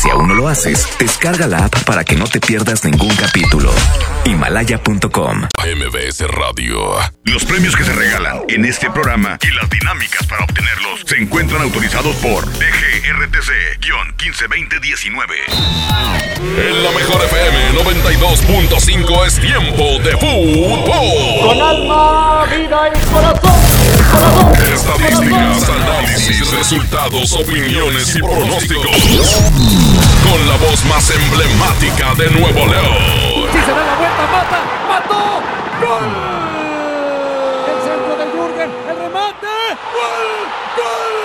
Si aún no lo haces, descarga la app para que no te pierdas ningún capítulo. Himalaya.com. MBS Radio. Los premios que se regalan en este programa y las dinámicas para obtenerlos se encuentran autorizados por DGRTC-152019. En la mejor FM 92.5 es tiempo de fútbol. Con alma, vida y corazón. Estadísticas, análisis, resultados, opiniones y pronósticos. Con la voz más emblemática de Nuevo León. Si se da la vuelta, mata, mató. ¡Gol! El centro de Jürgen, el remate. ¡Gol! ¡Gol!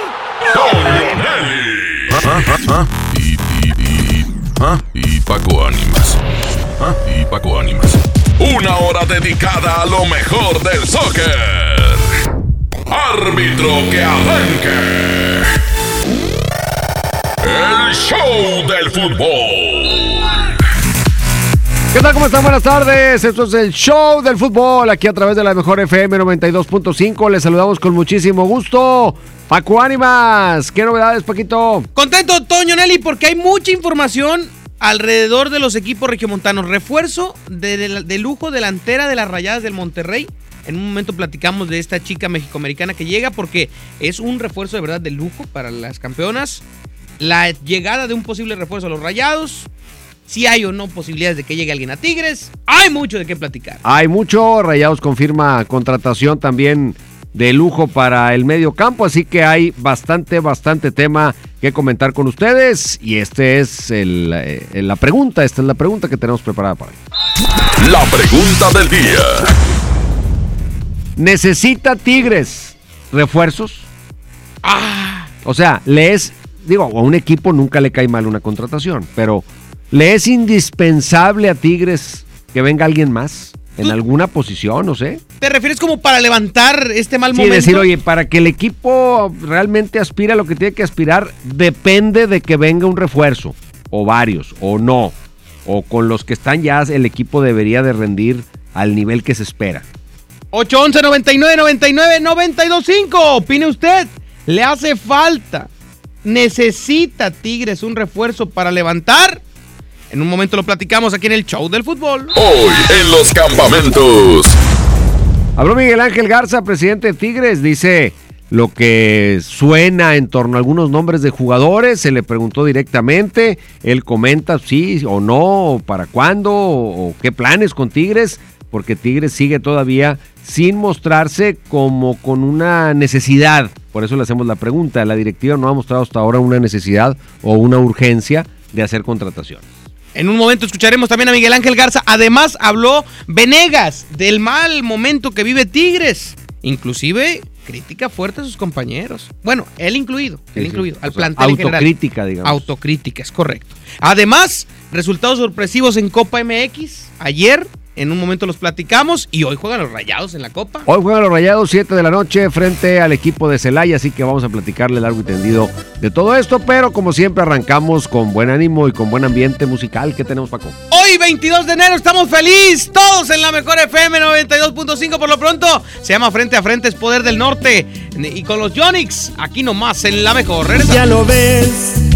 Y, y, y, ¿ah? y Paco Ánimas. ¿Ah? Y Paco Ánimas. Una hora dedicada a lo mejor del soccer. Árbitro que arranque. El show del fútbol. ¿Qué tal? ¿Cómo están? Buenas tardes. Esto es el show del fútbol aquí a través de la mejor FM 92.5. Les saludamos con muchísimo gusto. Paco Ánimas, ¿qué novedades, Paquito? Contento, Toño Nelly, porque hay mucha información alrededor de los equipos regiomontanos. Refuerzo de, de, de lujo delantera de las rayadas del Monterrey. En un momento platicamos de esta chica mexicoamericana que llega porque es un refuerzo de verdad de lujo para las campeonas. La llegada de un posible refuerzo a los rayados. Si hay o no posibilidades de que llegue alguien a Tigres. Hay mucho de qué platicar. Hay mucho. Rayados confirma contratación también de lujo para el medio campo. Así que hay bastante, bastante tema que comentar con ustedes. Y este es el, eh, la pregunta. Esta es la pregunta que tenemos preparada para hoy. La pregunta del día. ¿Necesita Tigres refuerzos? Ah, O sea, le es, digo, a un equipo nunca le cae mal una contratación, pero ¿le es indispensable a Tigres que venga alguien más? En alguna posición, no sé. ¿Te refieres como para levantar este mal Sí, momento? decir, oye, para que el equipo realmente aspire a lo que tiene que aspirar, depende de que venga un refuerzo, o varios, o no. O con los que están ya, el equipo debería de rendir al nivel que se espera. 811 99 99 925. Opine usted. ¿Le hace falta? ¿Necesita Tigres un refuerzo para levantar? En un momento lo platicamos aquí en el show del fútbol. Hoy en los campamentos. Habló Miguel Ángel Garza, presidente de Tigres, dice lo que suena en torno a algunos nombres de jugadores, se le preguntó directamente, él comenta sí o no, o para cuándo, o, o qué planes con Tigres, porque Tigres sigue todavía sin mostrarse como con una necesidad. Por eso le hacemos la pregunta, la directiva no ha mostrado hasta ahora una necesidad o una urgencia de hacer contrataciones. En un momento escucharemos también a Miguel Ángel Garza. Además habló Venegas del mal momento que vive Tigres. Inclusive crítica fuerte a sus compañeros. Bueno, él incluido, él Sí, sí. incluido, al O sea, plantel en general. autocrítica, digamos. Autocrítica, es correcto. Además, resultados sorpresivos en Copa MX. Ayer, en un momento los platicamos y hoy juegan los rayados en la Copa. Hoy juegan los Rayados 7 de la noche frente al equipo de Celaya, así que vamos a platicarle largo y tendido de todo esto, pero como siempre arrancamos con buen ánimo y con buen ambiente musical. ¿Qué tenemos, Paco? Hoy, 22 de enero, estamos felices. Todos en la mejor FM 92.5 por lo pronto. Se llama Frente a Frente, es Poder del Norte. Y con los Yonix, aquí nomás en la mejor. Regresa. Ya lo ves,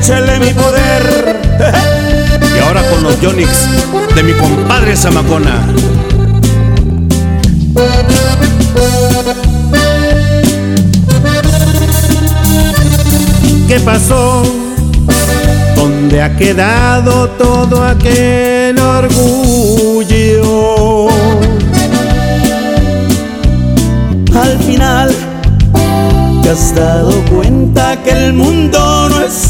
Y échale mi poder. Y ahora con los Yonix de mi compadre Zamacona. ¿Qué pasó? ¿Dónde ha quedado todo aquel orgullo? Al final te has dado cuenta que el mundo no es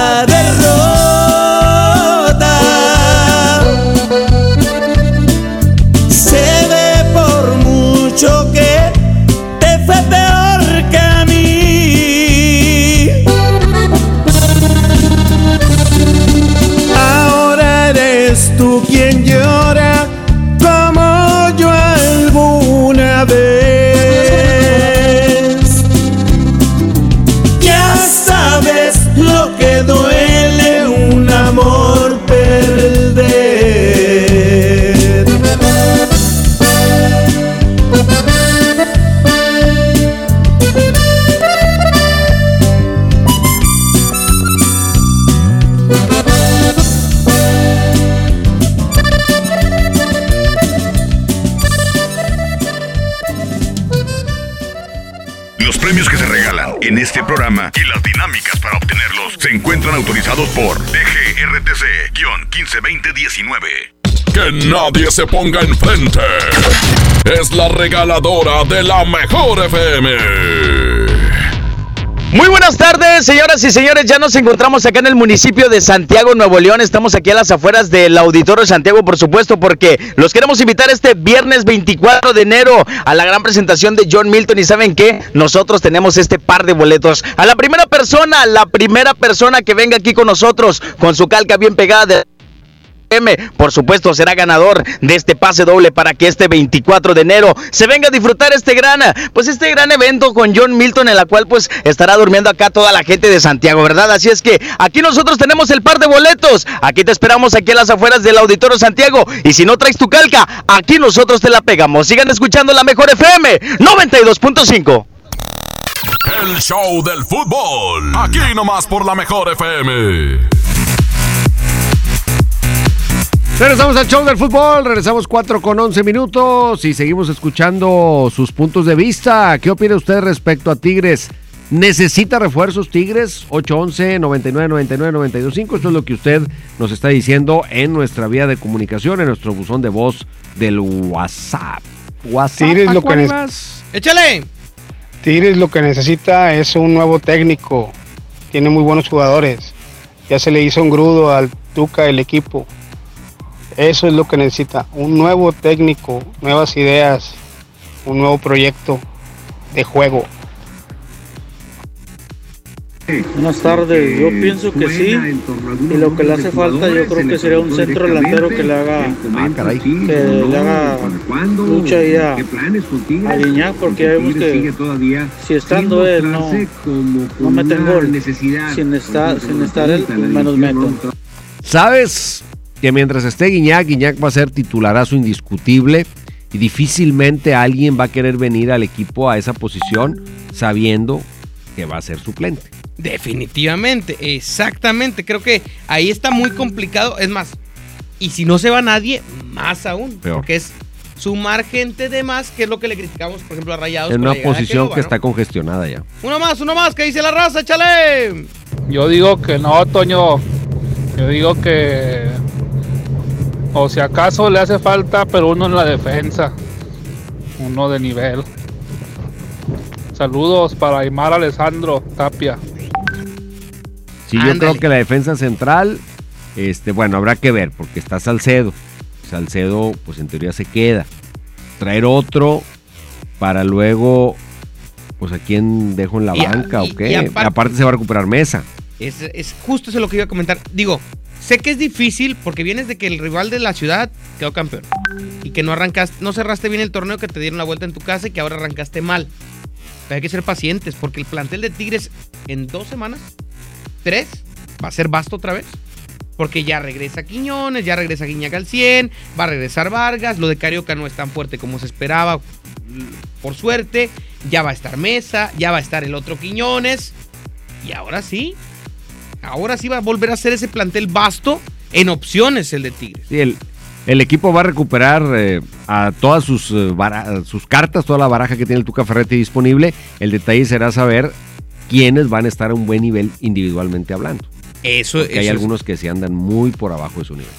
DGRTC-152019. Que nadie se ponga enfrente. Es la regaladora de la mejor FM. Muy buenas tardes, señoras y señores. Ya nos encontramos acá en el municipio de Santiago, Nuevo León. Estamos aquí a las afueras del Auditorio Santiago, por supuesto, porque los queremos invitar este viernes 24 de enero a la gran presentación de John Milton. Y saben qué? Nosotros tenemos este par de boletos. A la primera persona, la primera persona que venga aquí con nosotros, con su calca bien pegada de por supuesto, será ganador de este pase doble para que este 24 de enero se venga a disfrutar este gran, pues este gran evento con John Milton en la cual pues estará durmiendo acá toda la gente de Santiago, ¿verdad? Así es que aquí nosotros tenemos el par de boletos. Aquí te esperamos aquí en las afueras del Auditorio Santiago y si no traes tu calca, aquí nosotros te la pegamos. Sigan escuchando la mejor FM 92.5. El show del fútbol. Aquí nomás por la mejor FM. Regresamos al show del fútbol, regresamos 4 con 11 minutos y seguimos escuchando sus puntos de vista. ¿Qué opina usted respecto a Tigres? ¿Necesita refuerzos Tigres? 811 99 99 925 Esto es lo que usted nos está diciendo en nuestra vía de comunicación, en nuestro buzón de voz del WhatsApp. WhatsApp. Tigres lo que. Échale. Tigres lo que necesita es un nuevo técnico. Tiene muy buenos jugadores. Ya se le hizo un grudo al Tuca el equipo. Eso es lo que necesita. Un nuevo técnico, nuevas ideas, un nuevo proyecto de juego. Buenas tardes, yo pienso que sí. Y lo que le hace falta, yo creo que sería un centro delantero que le haga, que le haga lucha ahí a, a Guiñac, porque ya vemos que si estando él no, no meten gol, sin estar, sin estar él, menos meten. ¿Sabes que mientras esté Guiñac, Guiñac va a ser titularazo indiscutible y difícilmente alguien va a querer venir al equipo a esa posición sabiendo que va a ser suplente? Definitivamente, exactamente. Creo que ahí está muy complicado. Es más, y si no se va nadie, más aún. Peor. Porque es sumar gente de más, que es lo que le criticamos, por ejemplo, a Rayados. En una posición que ¿no? está congestionada ya. Uno más, uno más, que dice la raza, échale. Yo digo que no, Toño. Yo digo que. O si acaso le hace falta, pero uno en la defensa. Uno de nivel. Saludos para Aymar Alessandro Tapia. Sí, yo creo que la defensa central, este, bueno, habrá que ver, porque está Salcedo. Salcedo, pues en teoría se queda. Traer otro para luego, pues a quién dejo en la Y banca y- o qué. y aparte- aparte se va a recuperar mesa. Es, es justo eso lo que iba a comentar. Digo, sé que es difícil porque vienes de que el rival de la ciudad quedó campeón. Y que no arrancaste, no cerraste bien el torneo, que te dieron la vuelta en tu casa y que ahora arrancaste mal. Pero hay que ser pacientes porque el plantel de Tigres en dos semanas, tres, va a ser vasto otra vez. Porque ya regresa Quiñones, ya regresa Guiñac al 100, va a regresar Vargas, lo de Carioca no es tan fuerte como se esperaba, por suerte, ya va a estar Mesa, ya va a estar el otro Quiñones, y ahora sí, ahora sí va a volver a ser ese plantel vasto en opciones el de Tigres. Sí, el, el equipo va a recuperar eh, a todas sus, eh, sus cartas, toda la baraja que tiene el Tuca Ferretti disponible. El detalle será saber quiénes van a estar a un buen nivel individualmente hablando. Eso, Porque hay es- algunos que se andan muy por abajo de su nivel.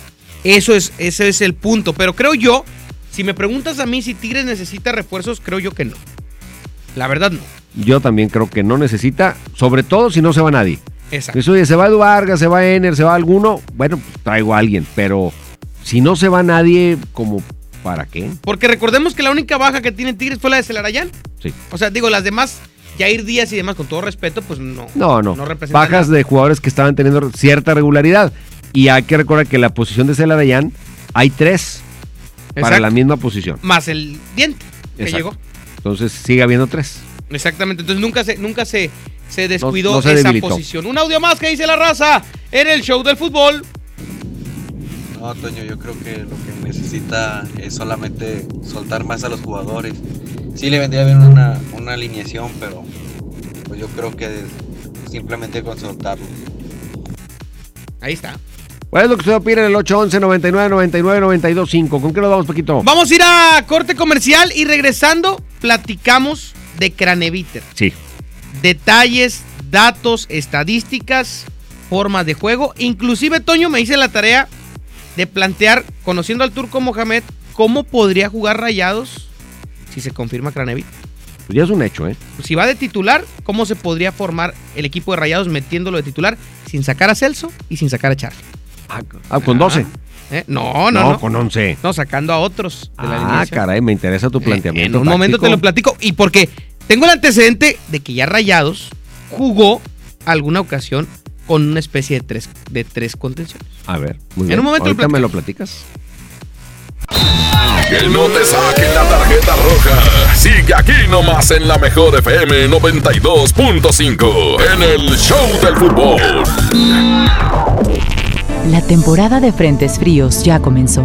Eso es, ese es el punto. Pero creo yo, si me preguntas a mí si Tigres necesita refuerzos, creo yo que no. La verdad no. Yo también creo que no necesita, sobre todo si no se va nadie. Exacto. Eso, oye, se va Edu Vargas, se va Ener, se va alguno, bueno, pues, traigo a alguien, pero si no se va nadie, como para qué? Porque recordemos que la única baja que tiene Tigres fue la de Celarayán. Sí. O sea, digo, las demás, Jair Díaz y demás, con todo respeto, pues no. No, no. No representan Bajas de jugadores que estaban teniendo cierta regularidad. Y hay que recordar que la posición de Celarayán hay tres para la misma posición. Más el diente que Exacto. llegó. Entonces sigue habiendo tres. Exactamente. Entonces nunca se, nunca se, se descuidó no se esa debilitó. posición. Un audio más que dice la raza en el show del fútbol. No, Toño, yo creo que lo que necesita es solamente soltar más a los jugadores. Sí le vendría bien una, una alineación, pero pues yo creo que simplemente con soltarlo. Ahí está. ¿Cuál es lo que usted opina en el 811 99 99 92 5? ¿Con qué nos vamos, Paquito? Vamos a ir a corte comercial y regresando platicamos de Craneviter. Sí. Detalles, datos, estadísticas, formas de juego. Inclusive Toño me hice la tarea de plantear, conociendo al turco Mohamed, cómo podría jugar Rayados si se confirma Craneviter. Pues ya es un hecho, ¿eh? Si va de titular, ¿cómo se podría formar el equipo de Rayados metiéndolo de titular sin sacar a Celso y sin sacar a Charlie? Ah, con 12. ¿Eh? No, no, no. con 11. No, sacando a otros de la Ah, caray, me interesa tu planteamiento. En un momento te lo platico. Y porque tengo el antecedente de que ya Rayados jugó alguna ocasión con una especie de tres, de tres contenciones. A ver, muy En bien. un momento lo me lo platicas. Que no te saquen la tarjeta roja. Sigue aquí nomás en la mejor FM 92.5 en el Show del Fútbol. La temporada de frentes fríos ya comenzó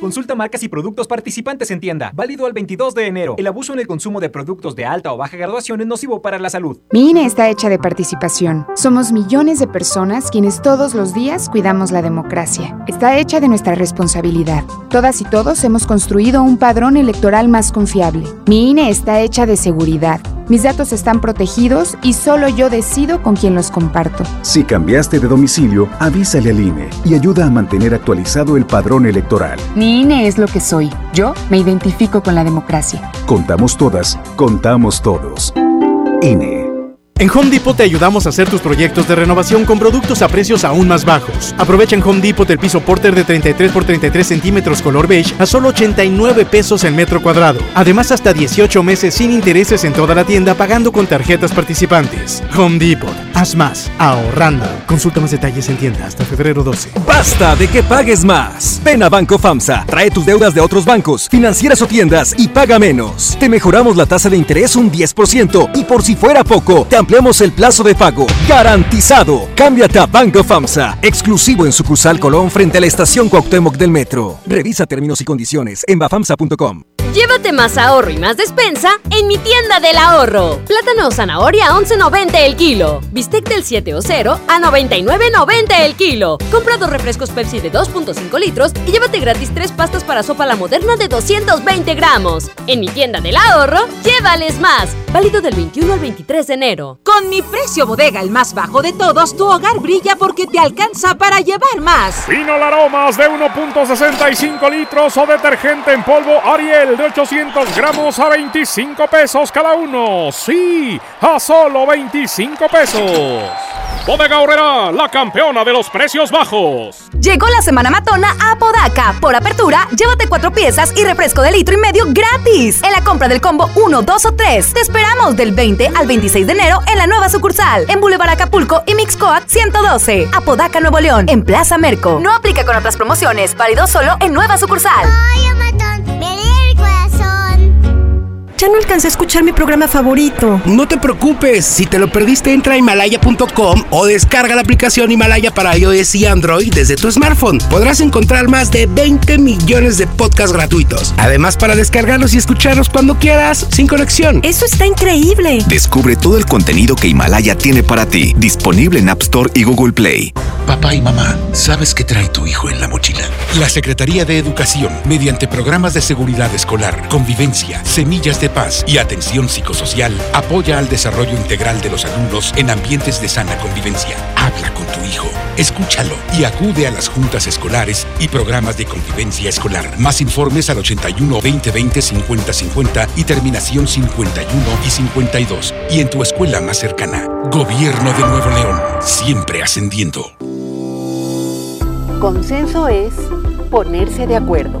Consulta marcas y productos participantes en tienda. Válido al 22 de enero. El abuso en el consumo de productos de alta o baja graduación es nocivo para la salud. Mi INE está hecha de participación. Somos millones de personas quienes todos los días cuidamos la democracia. Está hecha de nuestra responsabilidad. Todas y todos hemos construido un padrón electoral más confiable. Mi INE está hecha de seguridad. Mis datos están protegidos y solo yo decido con quién los comparto. Si cambiaste de domicilio, avísale al INE y ayuda a mantener actualizado el padrón electoral. Mi INE es lo que soy. Yo me identifico con la democracia. Contamos todas, contamos todos. INE. En Home Depot te ayudamos a hacer tus proyectos de renovación con productos a precios aún más bajos. Aprovecha en Home Depot el piso Porter de 33 por 33 centímetros color beige a solo 89 pesos el metro cuadrado. Además, hasta 18 meses sin intereses en toda la tienda pagando con tarjetas participantes. Home Depot. haz más, ahorrando. Consulta más detalles en tienda hasta febrero 12. Basta de que pagues más. Ven a Banco FAMSA, trae tus deudas de otros bancos, financieras o tiendas y paga menos. Te mejoramos la tasa de interés un 10% y por si fuera poco, te ampliamos el plazo de pago. Garantizado. Cámbiate a Banco FAMSA, exclusivo en sucursal Colón frente a la estación Cuauhtémoc del Metro. Revisa términos y condiciones en bafamsa.com. Llévate más ahorro y más despensa en mi tienda del ahorro. Plátano o zanahoria a 11.90 el kilo. Bistec del 7 o 0 a 99.90 el kilo. Compra dos refrescos Pepsi de 2.5 litros y llévate gratis tres pastas para sopa la moderna de 220 gramos. En mi tienda del ahorro, llévales más. Válido del 21 al 23 de enero. Con mi precio bodega, el más bajo de todos, tu hogar brilla porque te alcanza para llevar más. Vino Aromas de 1.65 litros o detergente en polvo Ariel de 800 gramos a 25 pesos cada uno. Sí, a solo 25 pesos. Bodega Horrera, la campeona de los precios bajos. Llegó la semana matona a Podaca. Por apertura, llévate cuatro piezas y refresco de litro y medio gratis. En la compra del combo 1, 2 o 3. Te esperamos del 20 al 26 de enero en la nueva sucursal. En Boulevard Acapulco y Mixcoat 112. Apodaca, Nuevo León. En Plaza Merco. No aplica con otras promociones. Válido solo en nueva sucursal. Ya no alcancé a escuchar mi programa favorito. No te preocupes, si te lo perdiste entra a himalaya.com o descarga la aplicación Himalaya para iOS y Android desde tu smartphone. Podrás encontrar más de 20 millones de podcasts gratuitos. Además para descargarlos y escucharlos cuando quieras, sin conexión. Eso está increíble. Descubre todo el contenido que Himalaya tiene para ti, disponible en App Store y Google Play. Papá y mamá, ¿sabes qué trae tu hijo en la mochila? La Secretaría de Educación, mediante programas de seguridad escolar, convivencia, semillas de paz y atención psicosocial, apoya al desarrollo integral de los alumnos en ambientes de sana convivencia. Habla con tu hijo, escúchalo y acude a las juntas escolares y programas de convivencia escolar. Más informes al 81 2020 50 50 y terminación 51 y 52. Y en tu escuela más cercana. Gobierno de Nuevo León, siempre ascendiendo. Consenso es ponerse de acuerdo.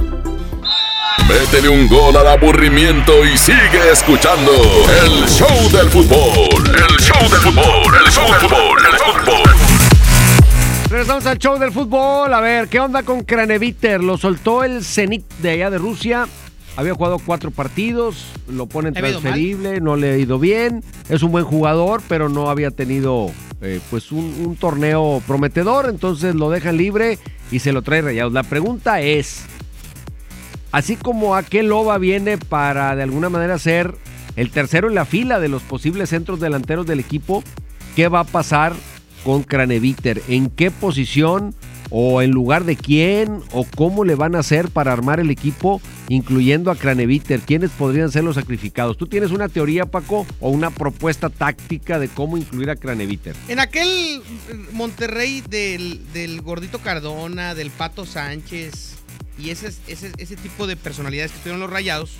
Métele un gol al aburrimiento y sigue escuchando el show del fútbol. El show del fútbol, el show del fútbol, el show del fútbol. Regresamos al show del fútbol. A ver, ¿qué onda con Craneviter? Lo soltó el Zenit de allá de Rusia. Había jugado cuatro partidos, lo ponen ¿Le ha ido transferible, no le ha ido bien. Es un buen jugador, pero no había tenido eh, pues un, un torneo prometedor, entonces lo dejan libre y se lo trae Rayados. La pregunta es, así como aquel Loba viene para de alguna manera ser el tercero en la fila de los posibles centros delanteros del equipo, ¿qué va a pasar con Craneviter? ¿En qué posición o en lugar de quién o cómo le van a hacer para armar el equipo, incluyendo a Craneviter? ¿Quiénes podrían ser los sacrificados? ¿Tú tienes una teoría, Paco, o una propuesta táctica de cómo incluir a Craneviter? En aquel eh, Monterrey del, del gordito Cardona, del Pato Sánchez y ese, ese, ese tipo de personalidades que estuvieron los rayados,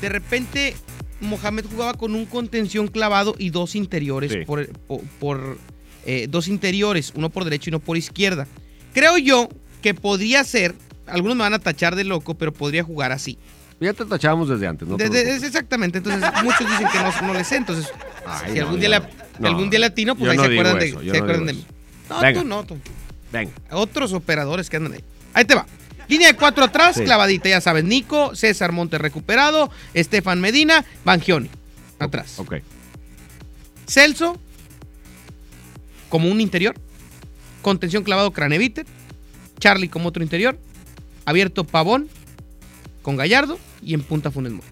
de repente Mohamed jugaba con un contención clavado y dos interiores Sí. por, por- por, eh, dos interiores, uno por derecha y uno por izquierda. Creo yo que podría ser, algunos me van a tachar de loco, pero podría jugar así. Ya te tachábamos desde antes, ¿no? De- de- es exactamente, entonces muchos dicen que no, no le sé, entonces Ay, si no, algún, día le, No, algún día latino, pues yo ahí se acuerdan, de, eso, se yo no acuerdan de mí. No, Venga. tú no, tú. Venga. Otros operadores que andan ahí. Ahí te va. Línea de cuatro atrás, Sí. clavadita, ya sabes. Nico, César Monte recuperado, Estefan Medina, Bangioni. Atrás. Ok. Celso, como un interior. Contención clavado Craneviter. Charlie como otro interior. Abierto Pavón con Gallardo y en punta Funes Mori.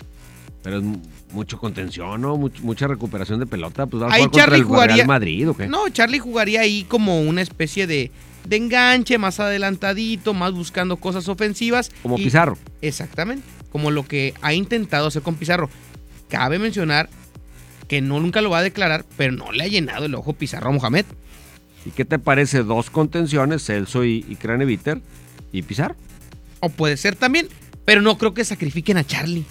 Pero es mu- mucho contención, ¿no? Much- mucha recuperación de pelota. Pues va a Ahí jugar Charlie el jugaría. Real Madrid, ¿o qué? No, Charlie jugaría ahí como una especie de, de enganche, más adelantadito, más buscando cosas ofensivas. Como y- Pizarro. Exactamente. Como lo que ha intentado hacer con Pizarro. Cabe mencionar que no nunca lo va a declarar, pero no le ha llenado el ojo Pizarro a Mohamed. ¿Y qué te parece dos contenciones, Celso y, y Craneviter, ¿Y Pizarro? O puede ser también, pero no creo que sacrifiquen a Charlie.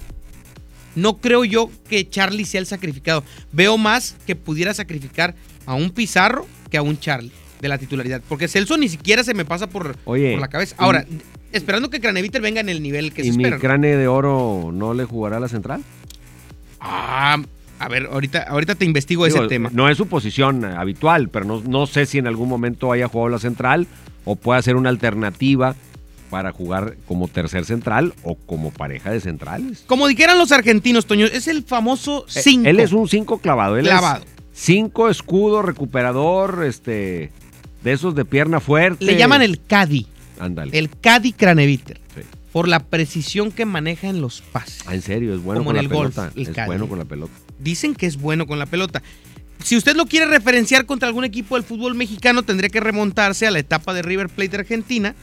No creo yo que Charlie sea el sacrificado. Veo más que pudiera sacrificar a un Pizarro que a un Charlie de la titularidad. Porque Celso ni siquiera se me pasa por, Oye, por la cabeza. Ahora, esperando que Craneviter venga en el nivel que se ¿Y mi espera. crane de oro no le jugará a la central? Ah, a ver, ahorita, ahorita te investigo Digo, ese tema. No es su posición habitual, pero no, no sé si en algún momento haya jugado la central o pueda ser una alternativa para jugar como tercer central o como pareja de centrales. Como dijeran los argentinos, Toño, es el famoso 5. Eh, Él es un 5 clavado. Él Clavado. 5 escudo, recuperador, este, de esos de pierna fuerte. Le llaman el Cadi. Ándale. El Cadi Craneviter. Por la precisión que maneja en los pases. Ah, en serio, es bueno Como con en la el golf, pelota. el es bueno con la pelota. Dicen que es bueno con la pelota. Si usted lo quiere referenciar contra algún equipo del fútbol mexicano, tendría que remontarse a la etapa de River Plate de Argentina.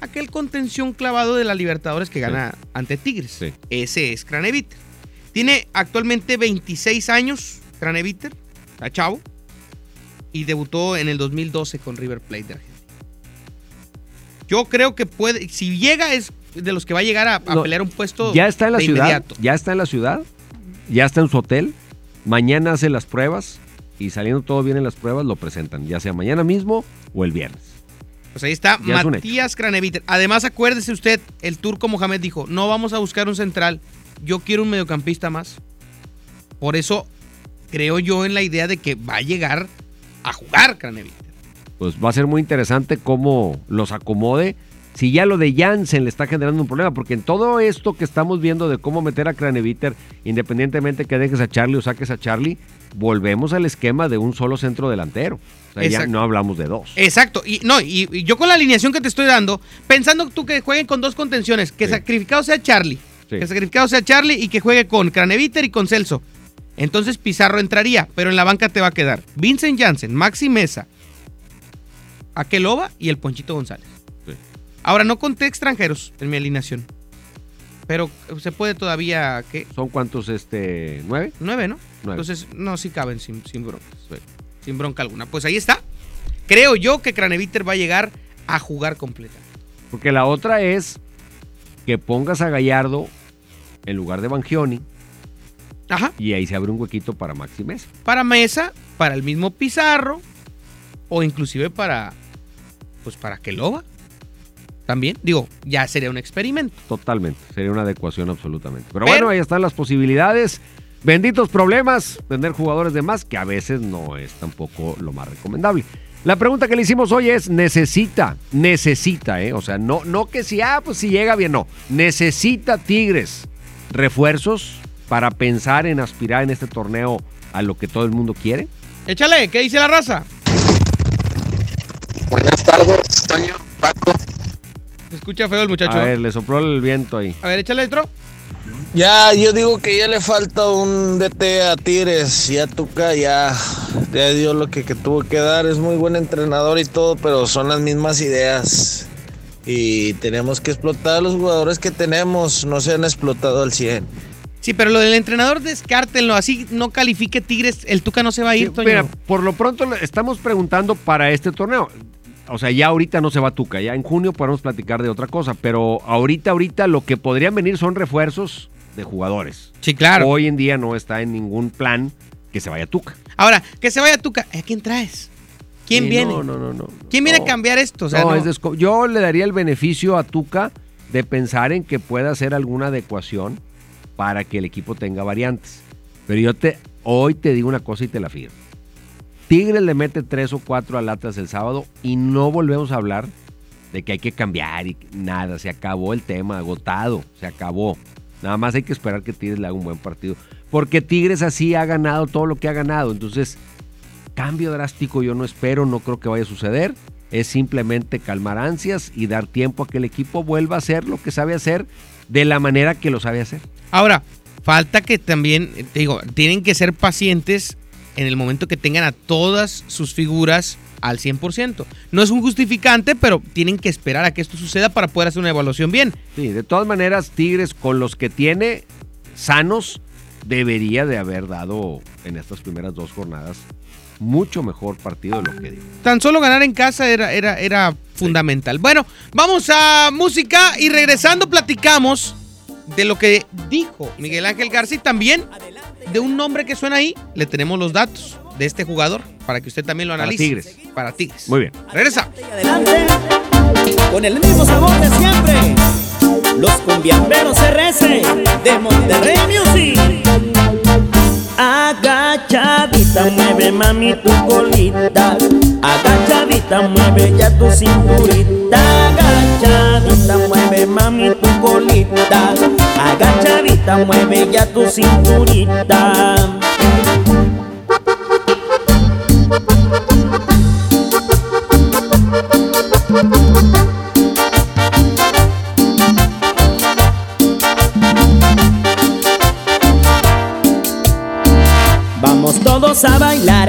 Aquel contención clavado de la Libertadores que gana ante Tigres. Ese es Craneviter. Tiene actualmente 26 años, Craneviter, está chavo, y debutó en el 2012 con River Plate de Argentina. Yo creo que puede, si llega es de los que va a llegar a, a No, pelear un puesto Ya está en la de ciudad. inmediato. Ya está en la ciudad. Ya está en su hotel. Mañana hace las pruebas y saliendo todo bien en las pruebas lo presentan, ya sea mañana mismo o el viernes. Pues ahí está Ya es un Matías Craneviter. Además, acuérdese usted, el turco Mohamed dijo, no vamos a buscar un central, yo quiero un mediocampista más. Por eso creo yo en la idea de que va a llegar a jugar Craneviter. Pues va a ser muy interesante cómo los acomode. Si ya lo de Jansen le está generando un problema, porque en todo esto que estamos viendo de cómo meter a Craneviter, independientemente que dejes a Charlie o saques a Charlie, volvemos al esquema de un solo centro delantero. O sea, ya no hablamos de dos. Exacto, y no, y, y yo con la alineación que te estoy dando, pensando tú que jueguen con dos contenciones, que sacrificado sea Charlie, Sí. que sacrificado sea Charlie y que juegue con Craneviter y con Celso. Entonces Pizarro entraría, pero en la banca te va a quedar Vincent Janssen, Maxi Mesa, Aqueloba y el Ponchito González. Ahora no conté extranjeros en mi alineación, pero se puede todavía, ¿qué? ¿Son cuántos, este, nueve? Nueve, ¿no? Nueve. Entonces, no, sí caben sin, sin broncas. Sin bronca alguna. Pues ahí está. Creo yo que Craneviter va a llegar a jugar completa. Porque la otra es que pongas a Gallardo en lugar de Bangioni Ajá. y ahí se abre un huequito para Maxi Mesa. Para Mesa, para el mismo Pizarro, o inclusive para, pues para Keloba. También, digo, ya sería un experimento. Totalmente, sería una adecuación absolutamente. Pero, Pero- bueno, ahí están las posibilidades. Benditos problemas, tener jugadores de más, que a veces no es tampoco lo más recomendable. La pregunta que le hicimos hoy es, necesita, necesita, ¿eh? O sea, no, no que si, ah, pues si llega bien, no. Necesita Tigres refuerzos para pensar en aspirar en este torneo a lo que todo el mundo quiere. Échale, ¿qué dice la raza? Buenas tardes, Toño, Paco. Se escucha feo el muchacho. A ver, le sopló el viento ahí. A ver, échale otro. Ya, yo digo que ya le falta un DT a Tigres. Ya Tuca ya, ya dio lo que, que tuvo que dar. Es muy buen entrenador y todo, pero son las mismas ideas. Y tenemos que explotar a los jugadores que tenemos. No se han explotado al 100. Sí, pero lo del entrenador descártenlo, así no califique Tigres, el Tuca no se va a ir, Sí, Toño. mira, por lo pronto estamos preguntando para este torneo. O sea, ya ahorita no se va Tuca, ya en junio podemos platicar de otra cosa, pero ahorita, ahorita lo que podrían venir son refuerzos de jugadores. Sí, claro. Hoy en día no está en ningún plan que se vaya Tuca. Ahora, que se vaya Tuca, ¿a quién traes? ¿Quién Sí, viene? No, no, no, no. ¿Quién viene No. a cambiar esto? O sea, no, no- es desco- yo le daría el beneficio a Tuca de pensar en que pueda hacer alguna adecuación para que el equipo tenga variantes. Pero yo te hoy te digo una cosa y te la firmo. Tigres le mete tres o cuatro al Atlas el sábado y no volvemos a hablar de que hay que cambiar y nada. Se acabó el tema, agotado, se acabó. Nada más hay que esperar que Tigres le haga un buen partido. Porque Tigres así ha ganado todo lo que ha ganado. Entonces, cambio drástico yo no espero, no creo que vaya a suceder. Es simplemente calmar ansias y dar tiempo a que el equipo vuelva a hacer lo que sabe hacer de la manera que lo sabe hacer. Ahora, falta que también, eh, te digo, tienen que ser pacientes en el momento que tengan a todas sus figuras al 100%. No es un justificante, pero tienen que esperar a que esto suceda para poder hacer una evaluación bien. Sí, de todas maneras, Tigres con los que tiene sanos debería de haber dado en estas primeras dos jornadas mucho mejor partido de lo que dio. Tan solo ganar en casa era, era, era fundamental. Bueno, vamos a música y regresando platicamos de lo que dijo Miguel Ángel García y también de un nombre que suena ahí. Le tenemos los datos de este jugador para que usted también lo Para analice. Tigres. Para Tigres. Muy bien. Regresa. con el mismo sabor de siempre. Los cumbiamberos RS de Monterrey Music. Agachadita, mueve mami tu colita. Agachadita, mueve ya tu cinturita. Agachadita, mueve mami tu colita. Agachadita, mueve ya tu cinturita. Vamos todos a bailar,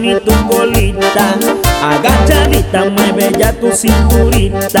Mami tu colita. Agachadita, mueve ya tu cinturita.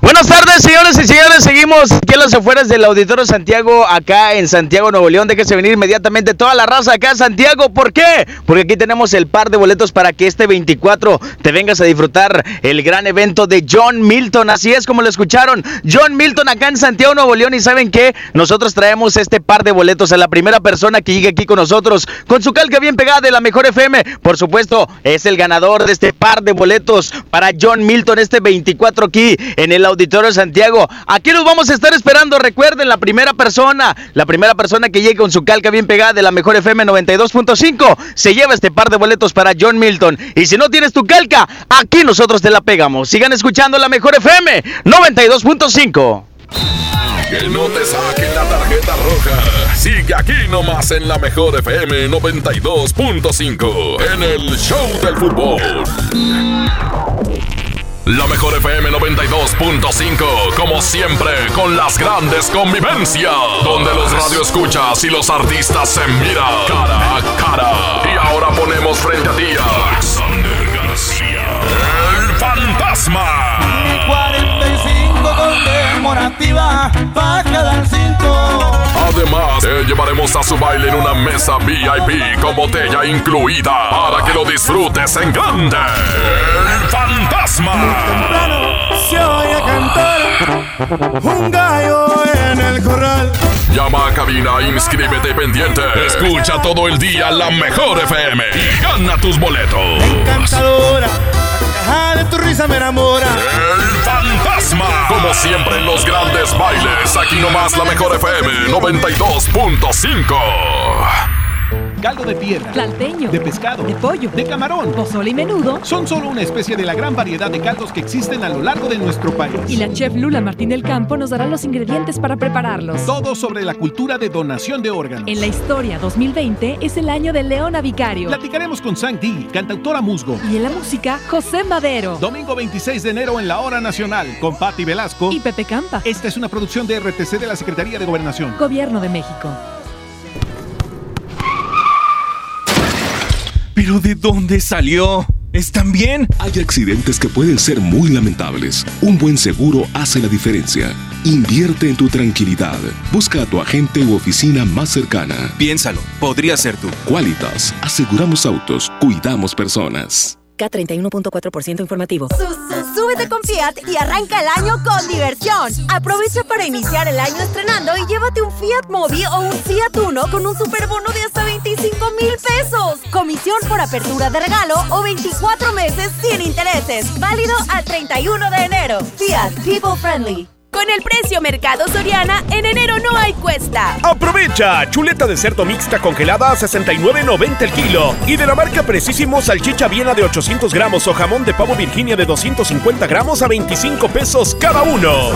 Buenas tardes, señores y señores. Seguimos aquí en las afueras del Auditorio Santiago, acá en Santiago, Nuevo León. Déjese venir inmediatamente toda la raza acá en Santiago. ¿Por qué? Porque aquí tenemos el par de boletos para que este 24 te vengas a disfrutar el gran evento de John Milton. Así es como lo escucharon. John Milton acá en Santiago, Nuevo León. Y saben qué? Nosotros traemos este par de boletos a la primera persona que llegue aquí con nosotros con su calca bien pegada de la mejor FM. Por supuesto, es el ganador de este par de boletos para John Milton este 24 aquí en el Auditorio Santiago. Aquí los vamos a estar esperando. Recuerden, la primera persona, la primera persona que llegue con su calca bien pegada de la mejor FM 92.5 se lleva este par de boletos para John Milton. Y si no tienes tu calca, aquí nosotros te la pegamos. Sigan escuchando la mejor FM 92.5. Que no te saquen la tarjeta roja. Sigue aquí nomás en la mejor FM 92.5 en el Show del Fútbol. La mejor FM 92.5, como siempre, con las grandes convivencias, donde los radioescuchas y los artistas se miran cara a cara. Y ahora ponemos frente a ti a Alexander García, el fantasma. 45 con demora activa para cada cinco. Además, te llevaremos a su baile en una mesa VIP con botella incluida para que lo disfrutes en grande. El fantasma. Se oye cantar un gallo en el corral. Llama a cabina, inscríbete pendiente. Escucha todo el día la mejor FM y gana tus boletos. Cantadora, caja de tu risa me enamora. El fantasma. Como siempre en los grandes bailes, aquí nomás la mejor FM 92.5. Caldo de piedra. Tlalteño. De pescado. De pollo. De camarón. Pozole y menudo. Son solo una especie de la gran variedad de caldos que existen a lo largo de nuestro país. Y la chef Lula Martín del Campo nos dará los ingredientes para prepararlos. Todo sobre la cultura de donación de órganos. En la historia 2020 es el año de Leona Vicario. Platicaremos con Sang Di, cantautora musgo. Y en la música, José Madero. Domingo 26 de enero en la Hora Nacional con Patti Velasco Y Pepe Campa. Esta es una producción de RTC de la Secretaría de Gobernación. Gobierno de México. ¿Pero de dónde salió? ¿Están bien? Hay accidentes que pueden ser muy lamentables. Un buen seguro hace la diferencia. Invierte en tu tranquilidad. Busca a tu agente u oficina más cercana. Piénsalo, podría ser tú. Qualitas, aseguramos autos, cuidamos personas. K31.4% informativo. Súbete con Fiat y arranca el año con diversión. Aprovecha para iniciar el año estrenando y llévate un Fiat Mobi o un Fiat Uno con un superbono de hasta 25 mil pesos. Por apertura de regalo o 24 meses sin intereses. Válido al 31 de enero. Fiat People Friendly. Con el precio Mercado Soriana, en enero no hay cuesta. Aprovecha, chuleta de cerdo mixta congelada a 69.90 el kilo. Y de la marca Precisimo, salchicha viena de 800 gramos o jamón de pavo Virginia de 250 gramos a 25 pesos cada uno.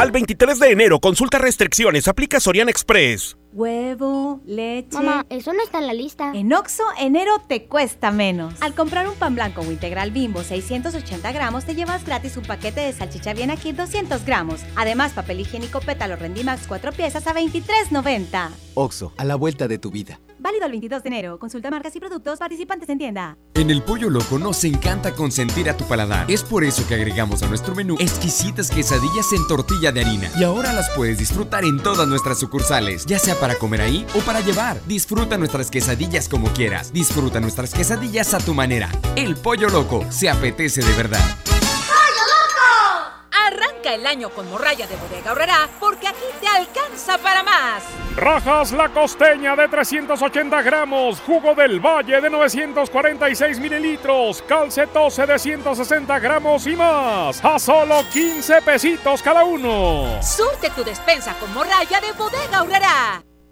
Al 23 de enero, consulta restricciones, aplica Soriana Express. Huevo, leche. Mamá, eso no está en la lista. En Oxo, enero te cuesta menos. Al comprar un pan blanco o integral bimbo 680 gramos, te llevas gratis un paquete de salchicha bien aquí 200 gramos. Además, papel higiénico pétalo Rendimax 4 piezas a 23.90. Oxo, a la vuelta de tu vida. Válido el 22 de enero. Consulta marcas y productos participantes en tienda. En el Pollo Loco nos encanta consentir a tu paladar. Es por eso que agregamos a nuestro menú exquisitas quesadillas en tortilla de harina. Y ahora las puedes disfrutar en todas nuestras sucursales, ya sea para comer ahí o para llevar. Disfruta nuestras quesadillas como quieras. Disfruta nuestras quesadillas a tu manera. El Pollo Loco se apetece de verdad. Arranca el año con morralla de bodega horrera porque aquí te alcanza para más. Rajas la costeña de 380 gramos, jugo del valle de 946 mililitros, calcetose de 160 gramos y más, a solo 15 pesitos cada uno. Surte tu despensa con morralla de bodega horrera.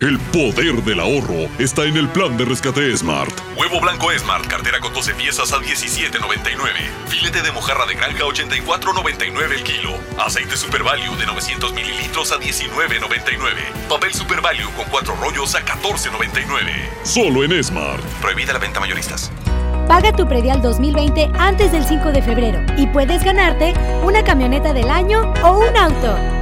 El poder del ahorro está en el plan de rescate Smart. Huevo blanco Smart, cartera con 12 piezas a 17.99. Filete de mojarra de granja 84.99 el kilo. Aceite Super Value de 900 mililitros a 19.99. Papel Super Value con 4 rollos a 14.99. Solo en Smart. Prohibida la venta mayoristas. Paga tu predial 2020 antes del 5 de febrero y puedes ganarte una camioneta del año o un auto.